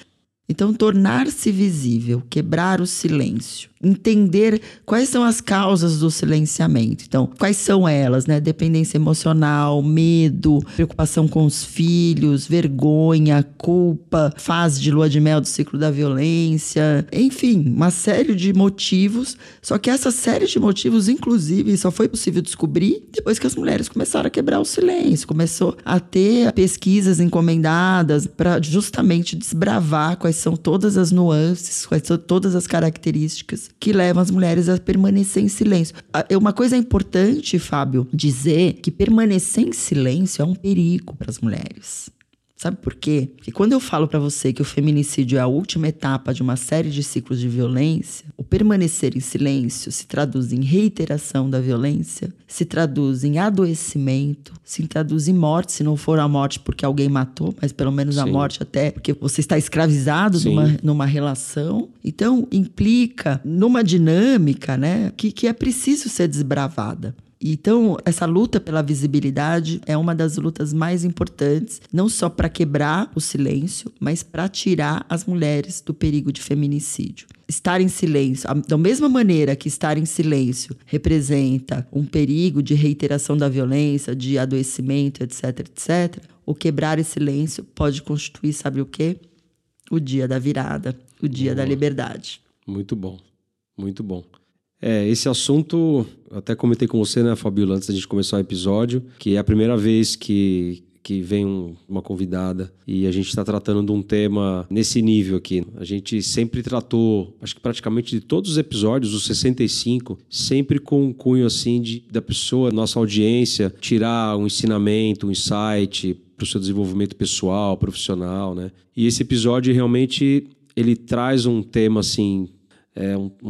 Speaker 3: Então, tornar-se visível, quebrar o silêncio, entender quais são as causas do silenciamento. Então, quais são elas, né? Dependência emocional, medo, preocupação com os filhos, vergonha, culpa, fase de lua de mel do ciclo da violência, enfim, uma série de motivos. Só que essa série de motivos, inclusive, só foi possível descobrir depois que as mulheres começaram a quebrar o silêncio, começou a ter pesquisas encomendadas para justamente desbravar quais são todas as nuances, quais são todas as características que levam as mulheres a permanecer em silêncio. É uma coisa importante, Fábio, dizer que permanecer em silêncio é um perigo para as mulheres. Sabe por quê? Porque quando eu falo para você que o feminicídio é a última etapa de uma série de ciclos de violência, o permanecer em silêncio se traduz em reiteração da violência, se traduz em adoecimento, se traduz em morte, se não for a morte porque alguém matou, mas pelo menos Sim. a morte até porque você está escravizado numa, numa relação. Então, implica numa dinâmica, né, que, que é preciso ser desbravada. Então, essa luta pela visibilidade é uma das lutas mais importantes, não só para quebrar o silêncio, mas para tirar as mulheres do perigo de feminicídio. Estar em silêncio, da mesma maneira que estar em silêncio representa um perigo de reiteração da violência, de adoecimento, etc, etc, o quebrar esse silêncio pode constituir, sabe o quê? O dia da virada, o dia Boa. da liberdade.
Speaker 2: Muito bom, muito bom. É, esse assunto, até comentei com você, né, Fabiola, antes da gente começar o episódio, que é a primeira vez que, que vem um, uma convidada e a gente está tratando de um tema nesse nível aqui. A gente sempre tratou, acho que praticamente de todos os episódios, os 65, sempre com um cunho assim de, da pessoa, nossa audiência, tirar um ensinamento, um insight para o seu desenvolvimento pessoal, profissional, né? E esse episódio realmente ele traz um tema assim é um, um,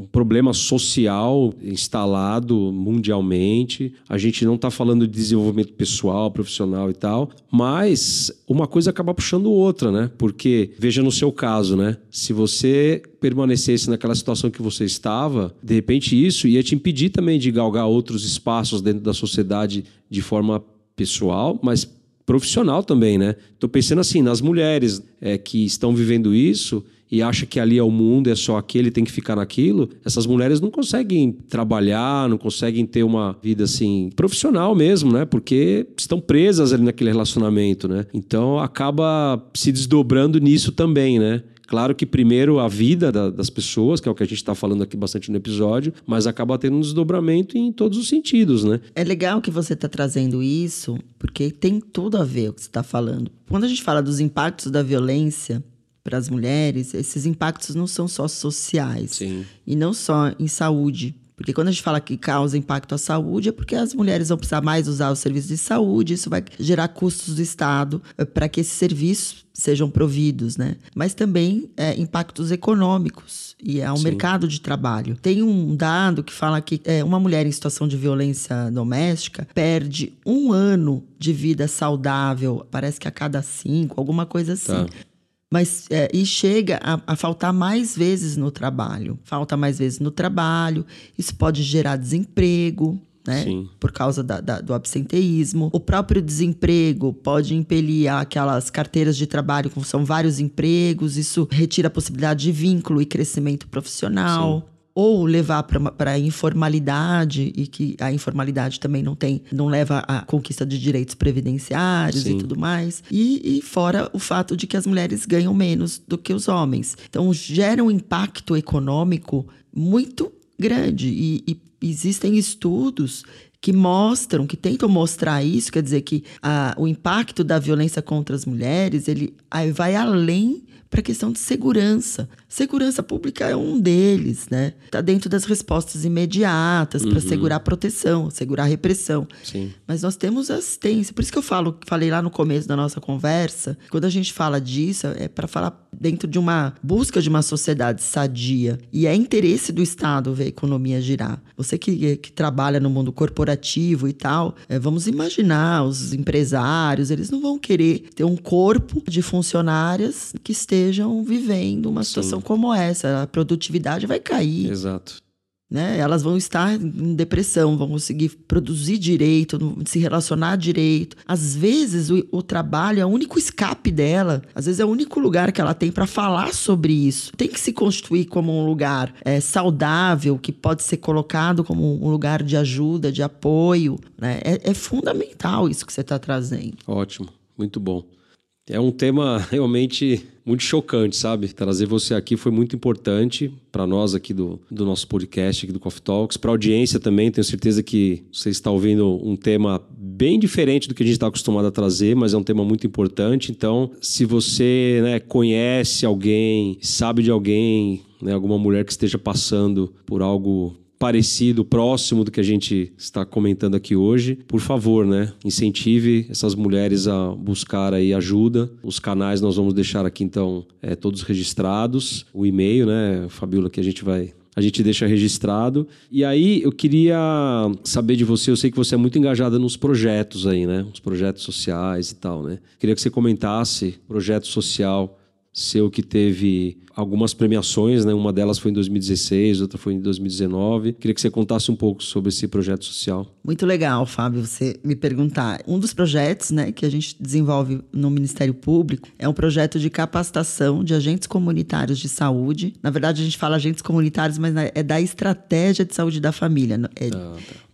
Speaker 2: um, problema social instalado mundialmente. A gente não está falando de desenvolvimento pessoal, profissional e tal, mas uma coisa acaba puxando outra, né? Porque, veja no seu caso, né? Se você permanecesse naquela situação que você estava, de repente isso ia te impedir também de galgar outros espaços dentro da sociedade de forma pessoal, mas profissional também, né? Estou pensando assim, nas mulheres é, que estão vivendo isso e acha que ali é o mundo, é só aquele, tem que ficar naquilo, essas mulheres não conseguem trabalhar, não conseguem ter uma vida assim profissional mesmo, né? Porque estão presas ali naquele relacionamento, né? Então acaba se desdobrando nisso também, né? Claro que primeiro a vida da, das pessoas, que é o que a gente está falando aqui bastante no episódio, mas acaba tendo um desdobramento em todos os sentidos, né?
Speaker 3: É legal que você está trazendo isso, porque tem tudo a ver o que você está falando. Quando a gente fala dos impactos da violência, para as mulheres, esses impactos não são só sociais.
Speaker 2: Sim.
Speaker 3: E não só em saúde. Porque quando a gente fala que causa impacto à saúde, é porque as mulheres vão precisar mais usar os serviços de saúde, isso vai gerar custos do Estado eh, para que esses serviços sejam providos, né? Mas também é, impactos econômicos e é um Sim. mercado de trabalho. Tem um dado que fala que é, uma mulher em situação de violência doméstica perde um ano de vida saudável, parece que a cada cinco, alguma coisa assim. Tá. Mas é, e chega a, a, faltar mais vezes no trabalho. Falta mais vezes no trabalho. Isso pode gerar desemprego, né?
Speaker 2: Sim.
Speaker 3: Por causa da, da, do absenteísmo. O próprio desemprego pode impelir aquelas carteiras de trabalho com são vários empregos. Isso retira a possibilidade de vínculo e crescimento profissional. Ou levar para a informalidade e que a informalidade também não tem, não leva à conquista de direitos previdenciários
Speaker 2: Sim.
Speaker 3: e tudo mais. E, e fora o fato de que as mulheres ganham menos do que os homens. Então gera um impacto econômico muito grande e, e existem estudos que mostram, que tentam mostrar isso, quer dizer que a, o impacto da violência contra as mulheres ele vai além para a questão de segurança. Segurança pública é um deles, né? Está dentro das respostas imediatas para segurar a proteção, segurar a repressão.
Speaker 2: Sim.
Speaker 3: Mas nós temos assistência. Por isso que eu falo, falei lá no começo da nossa conversa, quando a gente fala disso, é para falar dentro de uma busca de uma sociedade sadia. E é interesse do Estado ver a economia girar. Você que, que trabalha no mundo corporativo e tal, é, vamos imaginar, os empresários, eles não vão querer ter um corpo de funcionárias que estejam vivendo uma situação como essa. A produtividade vai cair
Speaker 2: Exato.
Speaker 3: Né? Elas vão estar em depressão, vão conseguir produzir direito, se relacionar direito. Às vezes o, o trabalho é o único escape dela, às vezes é o único lugar que ela tem para falar sobre isso. Tem que se constituir como um lugar é, saudável, que pode ser colocado como um lugar de ajuda, de apoio. Né? É, é fundamental isso que você está trazendo.
Speaker 2: Ótimo, muito bom. É um tema realmente muito chocante, sabe? Trazer você aqui foi muito importante para nós aqui do, do nosso podcast, aqui do Coffee Talks, para a audiência também. Tenho certeza que você está ouvindo um tema bem diferente do que a gente está acostumado a trazer, mas é um tema muito importante. Então, se você né, conhece alguém, sabe de alguém, né, alguma mulher que esteja passando por algo parecido, próximo do que a gente está comentando aqui hoje, por favor, né, incentive essas mulheres a buscar aí ajuda. Os canais nós vamos deixar aqui então é, todos registrados, o e-mail, né, Fabiola, que a gente vai a gente deixa registrado. E aí eu queria saber de você, eu sei que você é muito engajada nos projetos aí, né? Os projetos sociais e tal, né? Queria que você comentasse projeto social seu que teve algumas premiações, né? Uma delas foi em 2016, outra foi em 2019. Queria que você contasse um pouco sobre esse projeto social.
Speaker 3: Muito legal, Fábio, você me perguntar. Um dos projetos né, que a gente desenvolve no Ministério Público é um projeto de capacitação de agentes comunitários de saúde. Na verdade, a gente fala agentes comunitários, mas é da estratégia de saúde da família. Ele,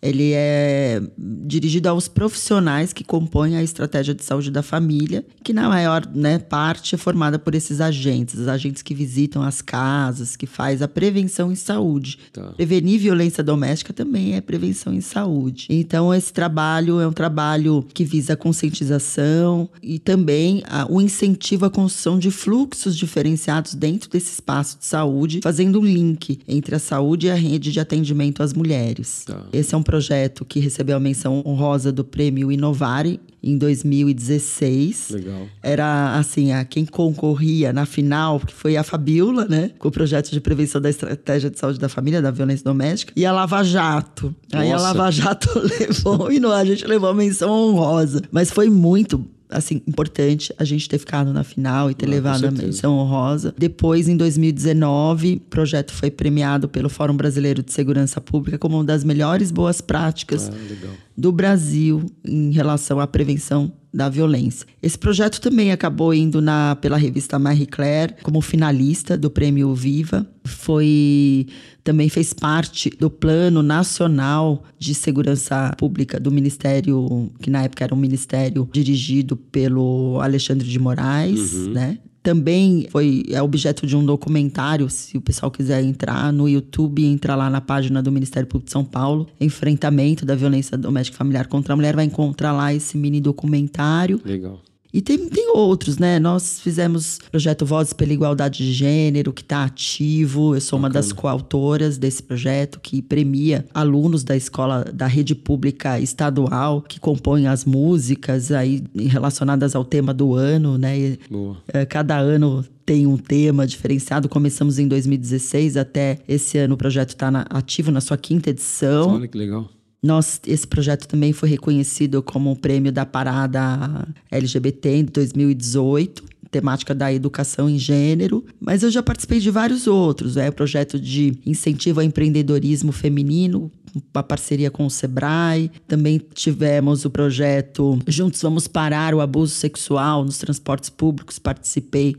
Speaker 3: ele é dirigido aos profissionais que compõem a estratégia de saúde da família, que na maior né, parte é formada por esses agentes, os agentes que visitam as casas, que faz a prevenção em saúde.
Speaker 2: Tá.
Speaker 3: Prevenir violência doméstica também é prevenção em saúde. Então, esse trabalho é um trabalho que visa a conscientização e também a- o incentivo à construção de fluxos diferenciados dentro desse espaço de saúde, fazendo um link entre a saúde e a rede de atendimento às mulheres.
Speaker 2: Tá.
Speaker 3: Esse é um projeto que recebeu a menção honrosa do prêmio Inovare em 2016
Speaker 2: Legal.
Speaker 3: era assim, a quem concorria na final, que foi a Fabiola, né? Com o projeto de prevenção da estratégia de saúde da família, da violência doméstica, e a Lava Jato. Aí a
Speaker 2: Nossa.
Speaker 3: Lava Jato levou, e não, a gente levou a menção honrosa. Mas foi muito. Assim, importante a gente ter ficado na final e ter
Speaker 2: Ah,
Speaker 3: levado a menção honrosa. Depois, em 2019, o projeto foi premiado pelo Fórum Brasileiro de Segurança Pública como uma das melhores boas práticas
Speaker 2: Ah,
Speaker 3: do Brasil em relação à prevenção da violência. Esse projeto também acabou indo na, pela revista Marie Claire como finalista do Prêmio Viva. Foi também fez parte do Plano Nacional de Segurança Pública do Ministério, que na época era um ministério dirigido pelo Alexandre de Moraes, né? Também foi é objeto de um documentário, se o pessoal quiser entrar no YouTube, entra lá na página do Ministério Público de São Paulo, Enfrentamento da Violência Doméstica e Familiar contra a Mulher, vai encontrar lá esse mini documentário.
Speaker 2: Legal.
Speaker 3: E tem, tem outros, né? Nós fizemos projeto Vozes pela Igualdade de Gênero, que está ativo. Eu sou uma das coautoras desse projeto, que premia alunos da escola da rede pública estadual, que compõem as músicas aí relacionadas ao tema do ano, né? E,
Speaker 2: Boa.
Speaker 3: é, Cada ano tem um tema diferenciado. Começamos em 2016, até esse ano o projeto está ativo na sua quinta edição.
Speaker 2: Olha que legal.
Speaker 3: Nós, esse projeto também foi reconhecido como o prêmio da parada LGBT em 2018, temática da educação em gênero. Mas eu já participei de vários outros. É o projeto de incentivo ao empreendedorismo feminino, uma parceria com o Sebrae. Também tivemos o projeto Juntos Vamos Parar o Abuso Sexual nos Transportes Públicos. Participei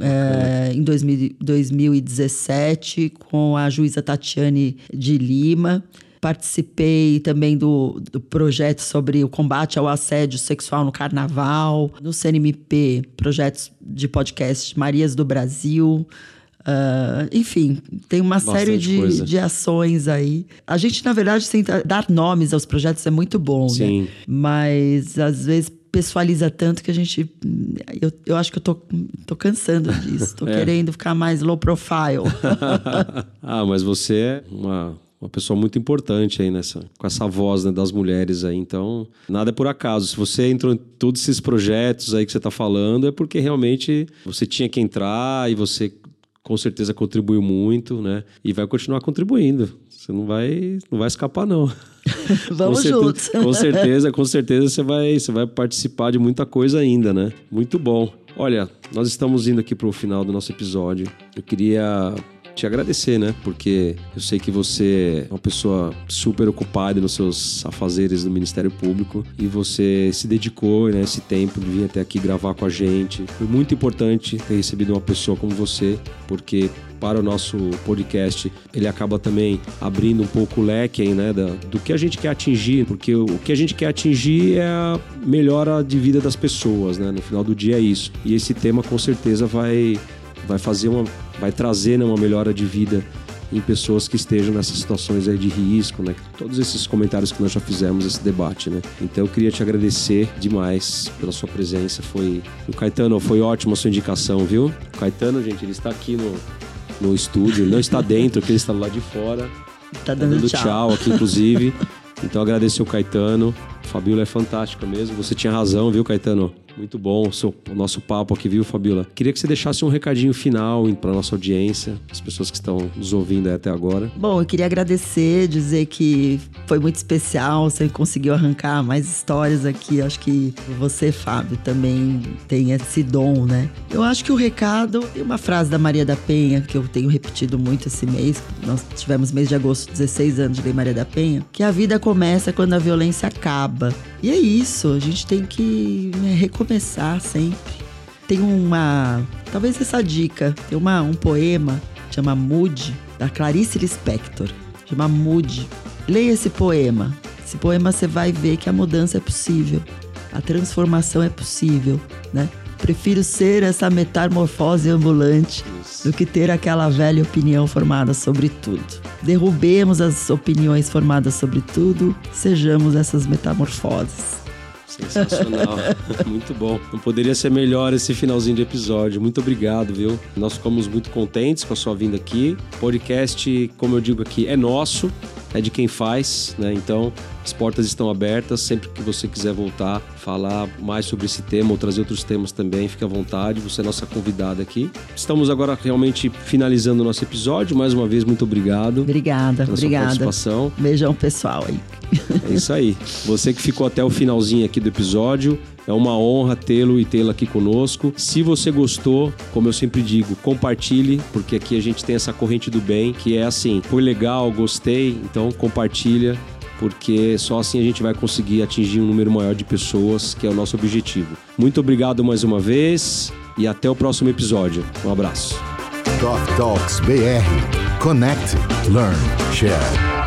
Speaker 2: É,
Speaker 3: é, em 2000, 2017 com a juíza Tatiane de Lima. Participei também do, do projeto sobre o combate ao assédio sexual no carnaval, no CNMP, projetos de podcast Marias do Brasil. Uh, enfim, tem uma
Speaker 2: Bastante
Speaker 3: série de,
Speaker 2: coisa.
Speaker 3: de ações aí. A gente, na verdade, tenta dar nomes aos projetos, é muito bom,
Speaker 2: Sim.
Speaker 3: né? Mas às vezes pessoaliza tanto que a gente. Eu, eu acho que eu tô, tô cansando disso. Tô
Speaker 2: É.
Speaker 3: querendo ficar mais low profile.
Speaker 2: ah, mas você é uma, uma pessoa muito importante aí nessa, com essa voz né, das mulheres aí. Então, nada é por acaso. Se você entrou em todos esses projetos aí que você está falando, é porque realmente você tinha que entrar e você com certeza contribuiu muito, né? E vai continuar contribuindo. Você não vai, não vai escapar, não.
Speaker 3: Vamos
Speaker 2: com certeza,
Speaker 3: juntos.
Speaker 2: Com certeza, com certeza você vai, você vai participar de muita coisa ainda, né? Muito bom. Olha, nós estamos indo aqui para o final do nosso episódio. Eu queria te agradecer, né? Porque eu sei que você é uma pessoa super ocupada nos seus afazeres do Ministério Público e você se dedicou, né, esse tempo de vir até aqui gravar com a gente. Foi muito importante ter recebido uma pessoa como você, porque para o nosso podcast, ele acaba também abrindo um pouco o leque aí, né, da- do que a gente quer atingir, porque o, o que a gente quer atingir é a melhora de vida das pessoas, né? No final do dia é isso. E esse tema com certeza vai vai fazer uma vai trazer né, uma melhora de vida em pessoas que estejam nessas situações aí de risco, né? Todos esses comentários que nós já fizemos esse debate, né? Então eu queria te agradecer demais pela sua presença. Foi o Caetano, foi ótima a sua indicação, viu? O Caetano, gente, ele está aqui no no estúdio, ele não está dentro, porque ele está lá de fora.
Speaker 3: Tá
Speaker 2: Tá
Speaker 3: dando,
Speaker 2: dando
Speaker 3: tchau.
Speaker 2: tchau aqui, inclusive. Então agradecer o Caetano. Fabiola é fantástica mesmo. Você tinha razão, viu, Caetano? Muito bom o, seu- o nosso papo aqui, viu, Fabiola? Queria que você deixasse um recadinho final para nossa audiência, as pessoas que estão nos ouvindo até agora.
Speaker 3: Bom, eu queria agradecer, dizer que foi muito especial, você conseguiu arrancar mais histórias aqui. Acho que você, Fábio, também tem esse dom, né? Eu acho que o recado tem uma frase da Maria da Penha, que eu tenho repetido muito esse mês. Nós tivemos mês de agosto, 16 anos de Lei Maria da Penha, que a vida começa quando a violência acaba. E é isso, a gente tem que né, recomeçar sempre. Tem uma. Talvez essa dica. Tem uma, um poema chama Mood, da Clarice Lispector. Chama Mood. Leia esse poema. Esse poema você vai ver que a mudança é possível. A transformação é possível, né? Prefiro ser essa metamorfose ambulante do que ter aquela velha opinião formada sobre tudo. Derrubemos as opiniões formadas sobre tudo, sejamos essas metamorfoses.
Speaker 2: Sensacional. muito bom. Não poderia ser melhor esse finalzinho de episódio. Muito obrigado, viu? Nós ficamos muito contentes com a sua vinda aqui. Podcast, como eu digo aqui, é nosso, é de quem faz, né? Então, as portas estão abertas. Sempre que você quiser voltar, falar mais sobre esse tema ou trazer outros temas também, fique à vontade. Você é nossa convidada aqui. Estamos agora realmente finalizando o nosso episódio. Mais uma vez, muito obrigado
Speaker 3: Obrigada,
Speaker 2: pela sua
Speaker 3: obrigada.
Speaker 2: participação.
Speaker 3: Beijão pessoal aí.
Speaker 2: É isso aí. Você que ficou até o finalzinho aqui do episódio, é uma honra tê-lo e tê-la aqui conosco. Se você gostou, como eu sempre digo, compartilhe, porque aqui a gente tem essa corrente do bem, que é assim, foi legal, gostei, então compartilha, porque só assim a gente vai conseguir atingir um número maior de pessoas, que é o nosso objetivo. Muito obrigado mais uma vez e até o próximo episódio. Um abraço.
Speaker 1: Doc Talks BR. Connect, learn, share.